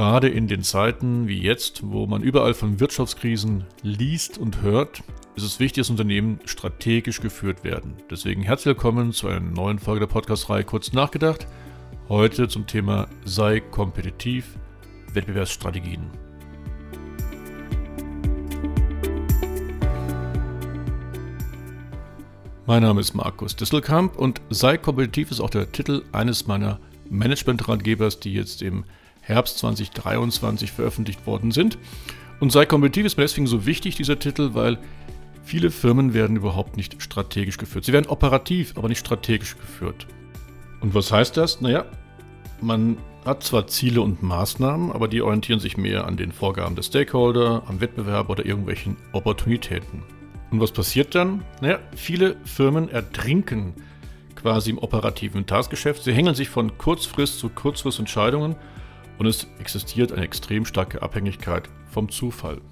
Gerade in den Zeiten wie jetzt, wo man überall von Wirtschaftskrisen liest und hört, ist es wichtig, dass Unternehmen strategisch geführt werden. Deswegen herzlich willkommen zu einer neuen Folge der Podcast-Reihe Kurz nachgedacht. Heute zum Thema Sei kompetitiv, Wettbewerbsstrategien. Mein Name ist Markus Disselkamp und Sei kompetitiv ist auch der Titel eines meiner Management-Ratgebers, die jetzt im Herbst 2023 veröffentlicht worden sind. Und Sei kompetitiv ist mir deswegen so wichtig, dieser Titel, weil viele Firmen werden überhaupt nicht strategisch geführt. Sie werden operativ, aber nicht strategisch geführt. Und was heißt das? Naja, man hat zwar Ziele und Maßnahmen, aber die orientieren sich mehr an den Vorgaben der Stakeholder, am Wettbewerb oder irgendwelchen Opportunitäten. Und was passiert dann? Naja, viele Firmen ertrinken quasi im operativen Taskgeschäft. Sie hängen sich von Kurzfrist zu Kurzfrist Entscheidungen und es existiert eine extrem starke Abhängigkeit vom Zufall.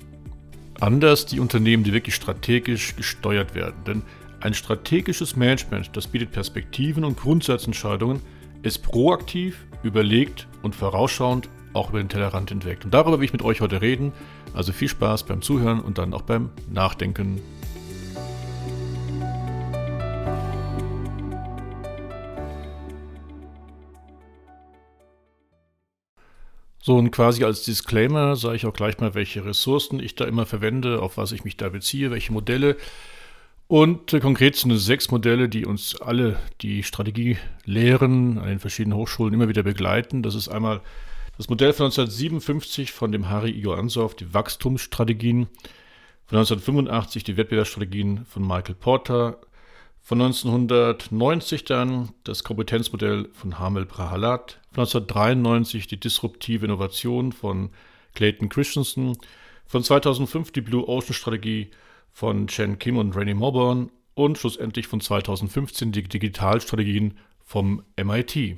Anders die Unternehmen, die wirklich strategisch gesteuert werden. Denn ein strategisches Management, das bietet Perspektiven und Grundsatzentscheidungen, ist proaktiv, überlegt und vorausschauend auch über den Tellerrand hinweg. Und darüber will ich mit euch heute reden. Also viel Spaß beim Zuhören und dann auch beim Nachdenken. So, und quasi als Disclaimer sage ich auch gleich mal, welche Ressourcen ich da immer verwende, auf was ich mich da beziehe, welche Modelle. Und äh, konkret sind es sechs Modelle, die uns alle die Strategie lehren, an den verschiedenen Hochschulen immer wieder begleiten. Das ist einmal das Modell von 1957 von dem Harry Igor Ansoff, die Wachstumsstrategien. Von 1985 die Wettbewerbsstrategien von Michael Porter. Von 1990 dann das Kompetenzmodell von Hamel Prahalat. Von 1993 die disruptive Innovation von Clayton Christensen. Von 2005 die Blue Ocean Strategie von Chen Kim und Rennie Morburn. Und schlussendlich von 2015 die Digitalstrategien vom MIT.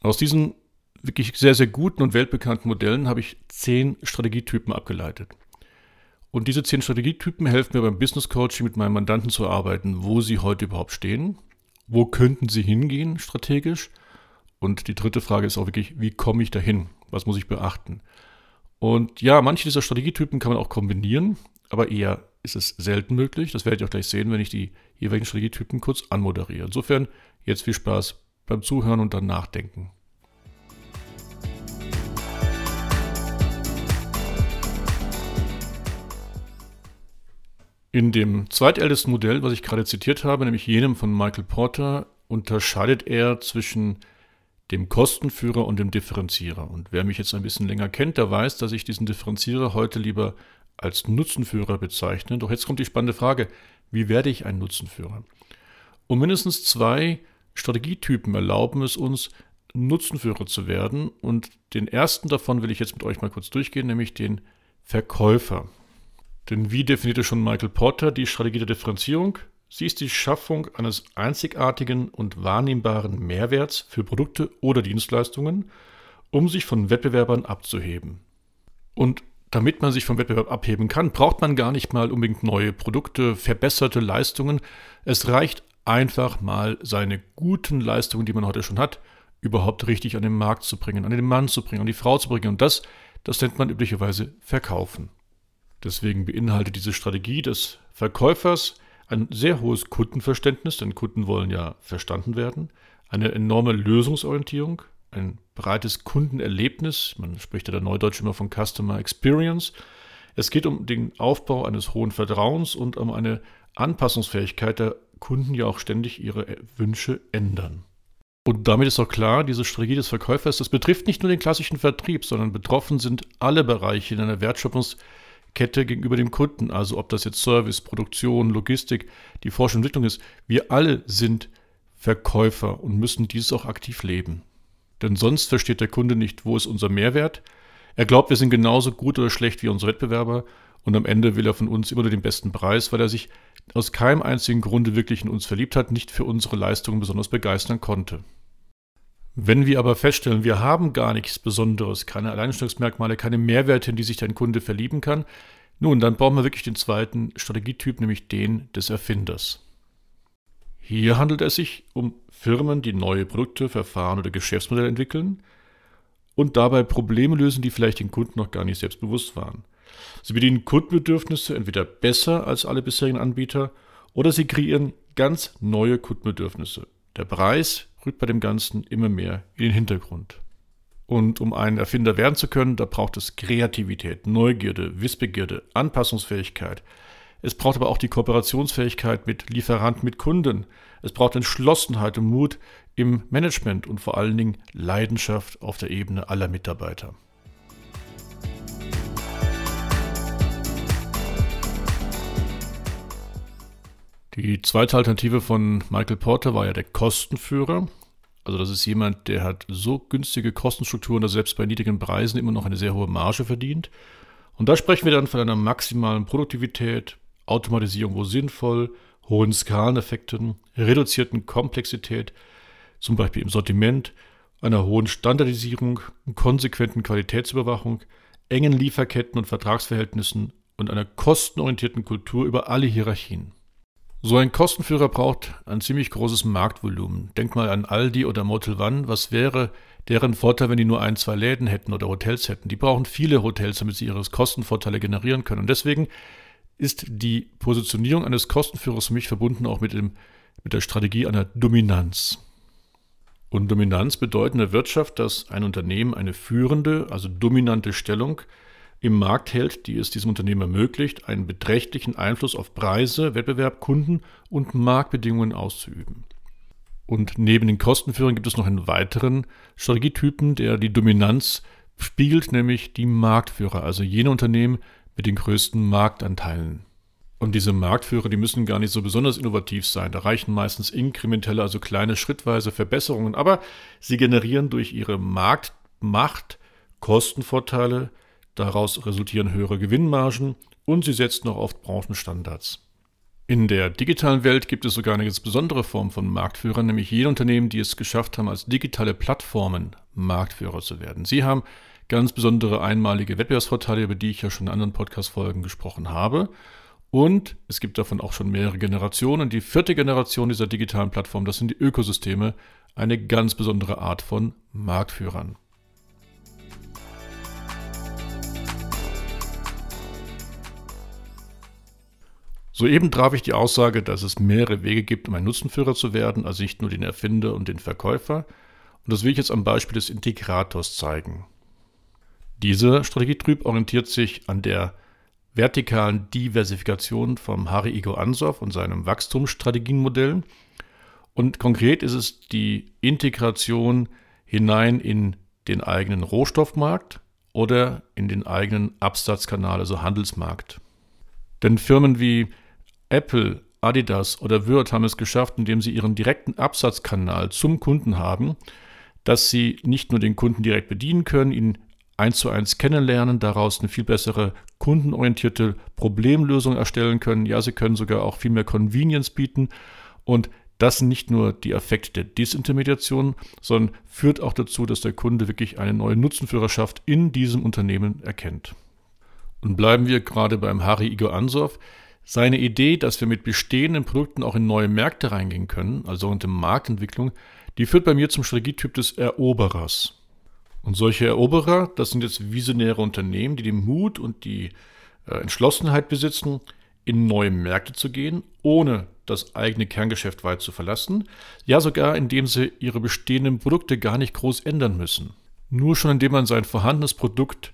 Aus diesen wirklich sehr, sehr guten und weltbekannten Modellen habe ich zehn Strategietypen abgeleitet. Und diese zehn Strategietypen helfen mir beim Business Coaching mit meinen Mandanten zu arbeiten, wo sie heute überhaupt stehen, wo könnten sie hingehen strategisch. Und die dritte Frage ist auch wirklich, wie komme ich dahin? Was muss ich beachten? Und ja, manche dieser Strategietypen kann man auch kombinieren, aber eher ist es selten möglich. Das werdet ihr auch gleich sehen, wenn ich die jeweiligen Strategietypen kurz anmoderiere. Insofern jetzt viel Spaß beim Zuhören und dann Nachdenken. In dem zweitältesten Modell, was ich gerade zitiert habe, nämlich jenem von Michael Porter, unterscheidet er zwischen dem Kostenführer und dem Differenzierer. Und wer mich jetzt ein bisschen länger kennt, der weiß, dass ich diesen Differenzierer heute lieber als Nutzenführer bezeichne. Doch jetzt kommt die spannende Frage, wie werde ich ein Nutzenführer? Und mindestens zwei Strategietypen erlauben es uns, Nutzenführer zu werden. Und den ersten davon will ich jetzt mit euch mal kurz durchgehen, nämlich den Verkäufer. Denn wie definierte schon Michael Porter die Strategie der Differenzierung? Sie ist die Schaffung eines einzigartigen und wahrnehmbaren Mehrwerts für Produkte oder Dienstleistungen, um sich von Wettbewerbern abzuheben. Und damit man sich vom Wettbewerb abheben kann, braucht man gar nicht mal unbedingt neue Produkte, verbesserte Leistungen. Es reicht einfach mal seine guten Leistungen, die man heute schon hat, überhaupt richtig an den Markt zu bringen, an den Mann zu bringen, an die Frau zu bringen. Und das, das nennt man üblicherweise Verkaufen. Deswegen beinhaltet diese Strategie des Verkäufers ein sehr hohes Kundenverständnis, denn Kunden wollen ja verstanden werden, eine enorme Lösungsorientierung, ein breites Kundenerlebnis, man spricht ja der Neudeutsch immer von Customer Experience. Es geht um den Aufbau eines hohen Vertrauens und um eine Anpassungsfähigkeit der Kunden ja auch ständig ihre Wünsche ändern. Und damit ist auch klar, diese Strategie des Verkäufers, das betrifft nicht nur den klassischen Vertrieb, sondern betroffen sind alle Bereiche in einer Wertschöpfungs- Kette gegenüber dem Kunden. Also ob das jetzt Service, Produktion, Logistik, die Forschung und Entwicklung ist. Wir alle sind Verkäufer und müssen dieses auch aktiv leben. Denn sonst versteht der Kunde nicht, wo ist unser Mehrwert. Er glaubt, wir sind genauso gut oder schlecht wie unsere Wettbewerber und am Ende will er von uns immer nur den besten Preis, weil er sich aus keinem einzigen Grunde wirklich in uns verliebt hat, nicht für unsere Leistungen besonders begeistern konnte. Wenn wir aber feststellen, wir haben gar nichts Besonderes, keine Alleinstellungsmerkmale, keine Mehrwerte, in die sich dein Kunde verlieben kann, nun, dann brauchen wir wirklich den zweiten Strategietyp, nämlich den des Erfinders. Hier handelt es sich um Firmen, die neue Produkte, Verfahren oder Geschäftsmodelle entwickeln und dabei Probleme lösen, die vielleicht den Kunden noch gar nicht selbst bewusst waren. Sie bedienen Kundenbedürfnisse entweder besser als alle bisherigen Anbieter oder sie kreieren ganz neue Kundenbedürfnisse. Der Preis rückt bei dem Ganzen immer mehr in den Hintergrund. Und um ein Erfinder werden zu können, da braucht es Kreativität, Neugierde, Wissbegierde, Anpassungsfähigkeit. Es braucht aber auch die Kooperationsfähigkeit mit Lieferanten, mit Kunden. Es braucht Entschlossenheit und Mut im Management und vor allen Dingen Leidenschaft auf der Ebene aller Mitarbeiter. Die zweite Alternative von Michael Porter war ja der Kostenführer. Also das ist jemand, der hat so günstige Kostenstrukturen, dass er selbst bei niedrigen Preisen immer noch eine sehr hohe Marge verdient. Und da sprechen wir dann von einer maximalen Produktivität, Automatisierung wo sinnvoll, hohen Skaleneffekten, reduzierten Komplexität, zum Beispiel im Sortiment, einer hohen Standardisierung, konsequenten Qualitätsüberwachung, engen Lieferketten und Vertragsverhältnissen und einer kostenorientierten Kultur über alle Hierarchien. So ein Kostenführer braucht ein ziemlich großes Marktvolumen. Denk mal an Aldi oder Motel One. Was wäre deren Vorteil, wenn die nur ein, zwei Läden hätten oder Hotels hätten? Die brauchen viele Hotels, damit sie ihre Kostenvorteile generieren können. Und deswegen ist die Positionierung eines Kostenführers für mich verbunden auch mit, dem, mit der Strategie einer Dominanz. Und Dominanz bedeutet in der Wirtschaft, dass ein Unternehmen eine führende, also dominante Stellung im Markt hält, die es diesem Unternehmen ermöglicht, einen beträchtlichen Einfluss auf Preise, Wettbewerb, Kunden und Marktbedingungen auszuüben. Und neben den Kostenführern gibt es noch einen weiteren Strategietypen, der die Dominanz spiegelt, nämlich die Marktführer, also jene Unternehmen mit den größten Marktanteilen. Und diese Marktführer, die müssen gar nicht so besonders innovativ sein. Da reichen meistens inkrementelle, also kleine schrittweise Verbesserungen, aber sie generieren durch ihre Marktmacht Kostenvorteile, Daraus resultieren höhere Gewinnmargen und sie setzt noch oft Branchenstandards. In der digitalen Welt gibt es sogar eine ganz besondere Form von Marktführern, nämlich jene Unternehmen, die es geschafft haben, als digitale Plattformen Marktführer zu werden. Sie haben ganz besondere einmalige Wettbewerbsvorteile, über die ich ja schon in anderen Podcast-Folgen gesprochen habe. Und es gibt davon auch schon mehrere Generationen. Die vierte Generation dieser digitalen Plattform, das sind die Ökosysteme, eine ganz besondere Art von Marktführern. Soeben traf ich die Aussage, dass es mehrere Wege gibt, um ein Nutzenführer zu werden, also nicht nur den Erfinder und den Verkäufer. Und das will ich jetzt am Beispiel des Integrators zeigen. Dieser Strategietyp orientiert sich an der vertikalen Diversifikation vom Harry Igo Ansoff und seinem Wachstumsstrategienmodell. Und konkret ist es die Integration hinein in den eigenen Rohstoffmarkt oder in den eigenen Absatzkanal, also Handelsmarkt. Denn Firmen wie Apple, Adidas oder Würth haben es geschafft, indem sie ihren direkten Absatzkanal zum Kunden haben, dass sie nicht nur den Kunden direkt bedienen können, ihn eins zu eins kennenlernen, daraus eine viel bessere kundenorientierte Problemlösung erstellen können. Ja, sie können sogar auch viel mehr Convenience bieten und das sind nicht nur die Effekte der Disintermediation, sondern führt auch dazu, dass der Kunde wirklich eine neue Nutzenführerschaft in diesem Unternehmen erkennt. Und bleiben wir gerade beim Harry Igor Ansoff. Seine Idee, dass wir mit bestehenden Produkten auch in neue Märkte reingehen können, also sogenannte Marktentwicklung, die führt bei mir zum Strategietyp des Eroberers. Und solche Eroberer, das sind jetzt visionäre Unternehmen, die den Mut und die äh, Entschlossenheit besitzen, in neue Märkte zu gehen, ohne das eigene Kerngeschäft weit zu verlassen, ja sogar indem sie ihre bestehenden Produkte gar nicht groß ändern müssen. Nur schon indem man sein vorhandenes Produkt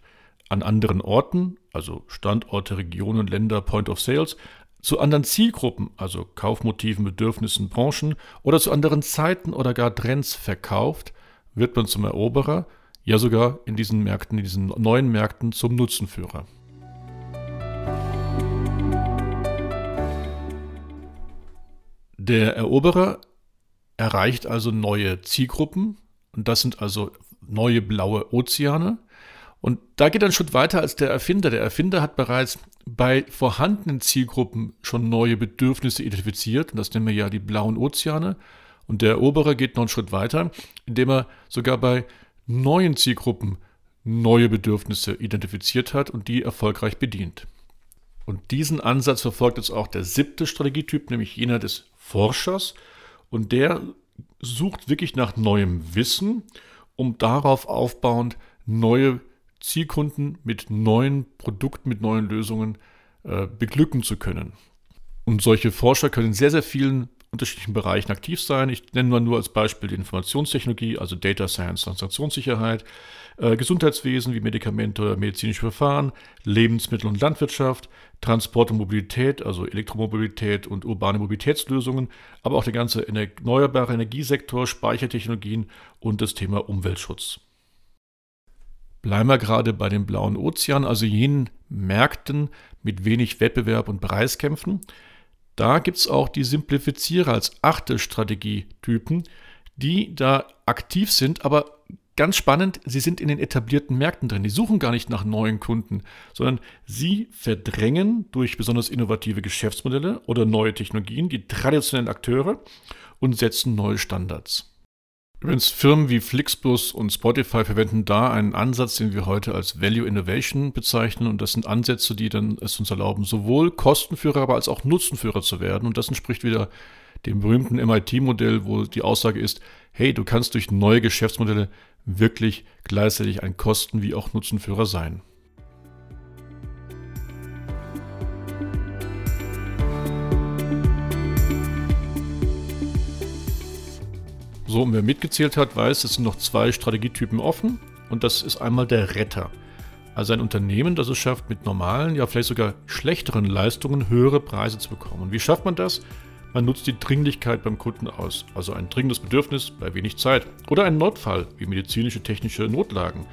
an anderen Orten, also Standorte, Regionen, Länder, Point of Sales, zu anderen Zielgruppen, also Kaufmotiven, Bedürfnissen, Branchen oder zu anderen Zeiten oder gar Trends verkauft, wird man zum Eroberer, ja sogar in diesen Märkten, in diesen neuen Märkten zum Nutzenführer. Der Eroberer erreicht also neue Zielgruppen und das sind also neue blaue Ozeane und da geht einen Schritt weiter als der Erfinder. Der Erfinder hat bereits bei vorhandenen Zielgruppen schon neue Bedürfnisse identifiziert. Und das nennen wir ja die blauen Ozeane. Und der Eroberer geht noch einen Schritt weiter, indem er sogar bei neuen Zielgruppen neue Bedürfnisse identifiziert hat und die erfolgreich bedient. Und diesen Ansatz verfolgt jetzt auch der siebte Strategietyp, nämlich jener des Forschers. Und der sucht wirklich nach neuem Wissen, um darauf aufbauend neue Zielkunden mit neuen Produkten, mit neuen Lösungen äh, beglücken zu können. Und solche Forscher können in sehr, sehr vielen unterschiedlichen Bereichen aktiv sein. Ich nenne mal nur als Beispiel die Informationstechnologie, also Data Science, Transaktionssicherheit, äh, Gesundheitswesen wie Medikamente oder medizinische Verfahren, Lebensmittel und Landwirtschaft, Transport und Mobilität, also Elektromobilität und urbane Mobilitätslösungen, aber auch der ganze erneuerbare Energiesektor, Speichertechnologien und das Thema Umweltschutz. Bleiben wir gerade bei dem blauen Ozean, also jenen Märkten mit wenig Wettbewerb und Preiskämpfen. Da gibt es auch die Simplifizierer als achte Strategietypen, die da aktiv sind, aber ganz spannend, sie sind in den etablierten Märkten drin. Die suchen gar nicht nach neuen Kunden, sondern sie verdrängen durch besonders innovative Geschäftsmodelle oder neue Technologien die traditionellen Akteure und setzen neue Standards. Übrigens, Firmen wie Flixbus und Spotify verwenden da einen Ansatz, den wir heute als Value Innovation bezeichnen. Und das sind Ansätze, die dann es uns erlauben, sowohl Kostenführer, aber als auch Nutzenführer zu werden. Und das entspricht wieder dem berühmten MIT-Modell, wo die Aussage ist, hey, du kannst durch neue Geschäftsmodelle wirklich gleichzeitig ein Kosten- wie auch Nutzenführer sein. So, wer mitgezählt hat, weiß, es sind noch zwei Strategietypen offen. Und das ist einmal der Retter. Also ein Unternehmen, das es schafft, mit normalen, ja vielleicht sogar schlechteren Leistungen höhere Preise zu bekommen. Und wie schafft man das? Man nutzt die Dringlichkeit beim Kunden aus, also ein dringendes Bedürfnis bei wenig Zeit. Oder einen Notfall, wie medizinische technische Notlagen.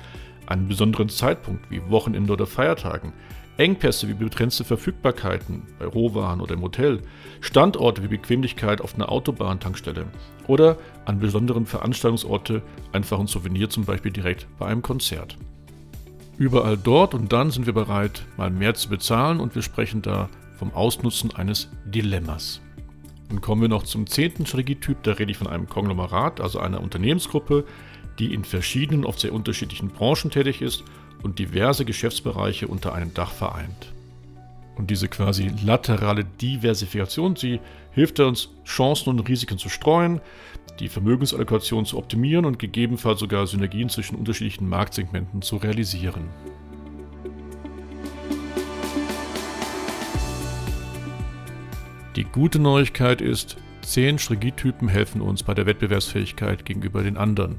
Einen besonderen Zeitpunkt, wie Wochenende oder Feiertagen. Engpässe wie begrenzte Verfügbarkeiten bei Rohwaren oder im Hotel, Standorte wie Bequemlichkeit auf einer Autobahntankstelle oder an besonderen Veranstaltungsorte einfach ein Souvenir zum Beispiel direkt bei einem Konzert. Überall dort und dann sind wir bereit, mal mehr zu bezahlen und wir sprechen da vom Ausnutzen eines Dilemmas. Dann kommen wir noch zum zehnten Strategietyp, da rede ich von einem Konglomerat, also einer Unternehmensgruppe, die in verschiedenen, oft sehr unterschiedlichen Branchen tätig ist und diverse Geschäftsbereiche unter einem Dach vereint. Und diese quasi laterale Diversifikation, sie hilft uns, Chancen und Risiken zu streuen, die Vermögensallokation zu optimieren und gegebenenfalls sogar Synergien zwischen unterschiedlichen Marktsegmenten zu realisieren. Die gute Neuigkeit ist, zehn Strategietypen helfen uns bei der Wettbewerbsfähigkeit gegenüber den anderen.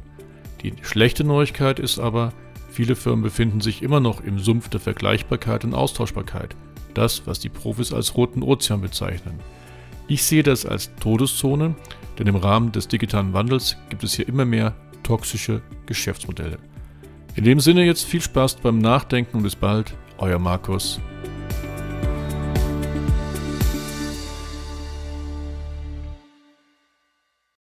Die schlechte Neuigkeit ist aber, Viele Firmen befinden sich immer noch im Sumpf der Vergleichbarkeit und Austauschbarkeit, das, was die Profis als roten Ozean bezeichnen. Ich sehe das als Todeszone, denn im Rahmen des digitalen Wandels gibt es hier immer mehr toxische Geschäftsmodelle. In dem Sinne jetzt viel Spaß beim Nachdenken und bis bald, euer Markus.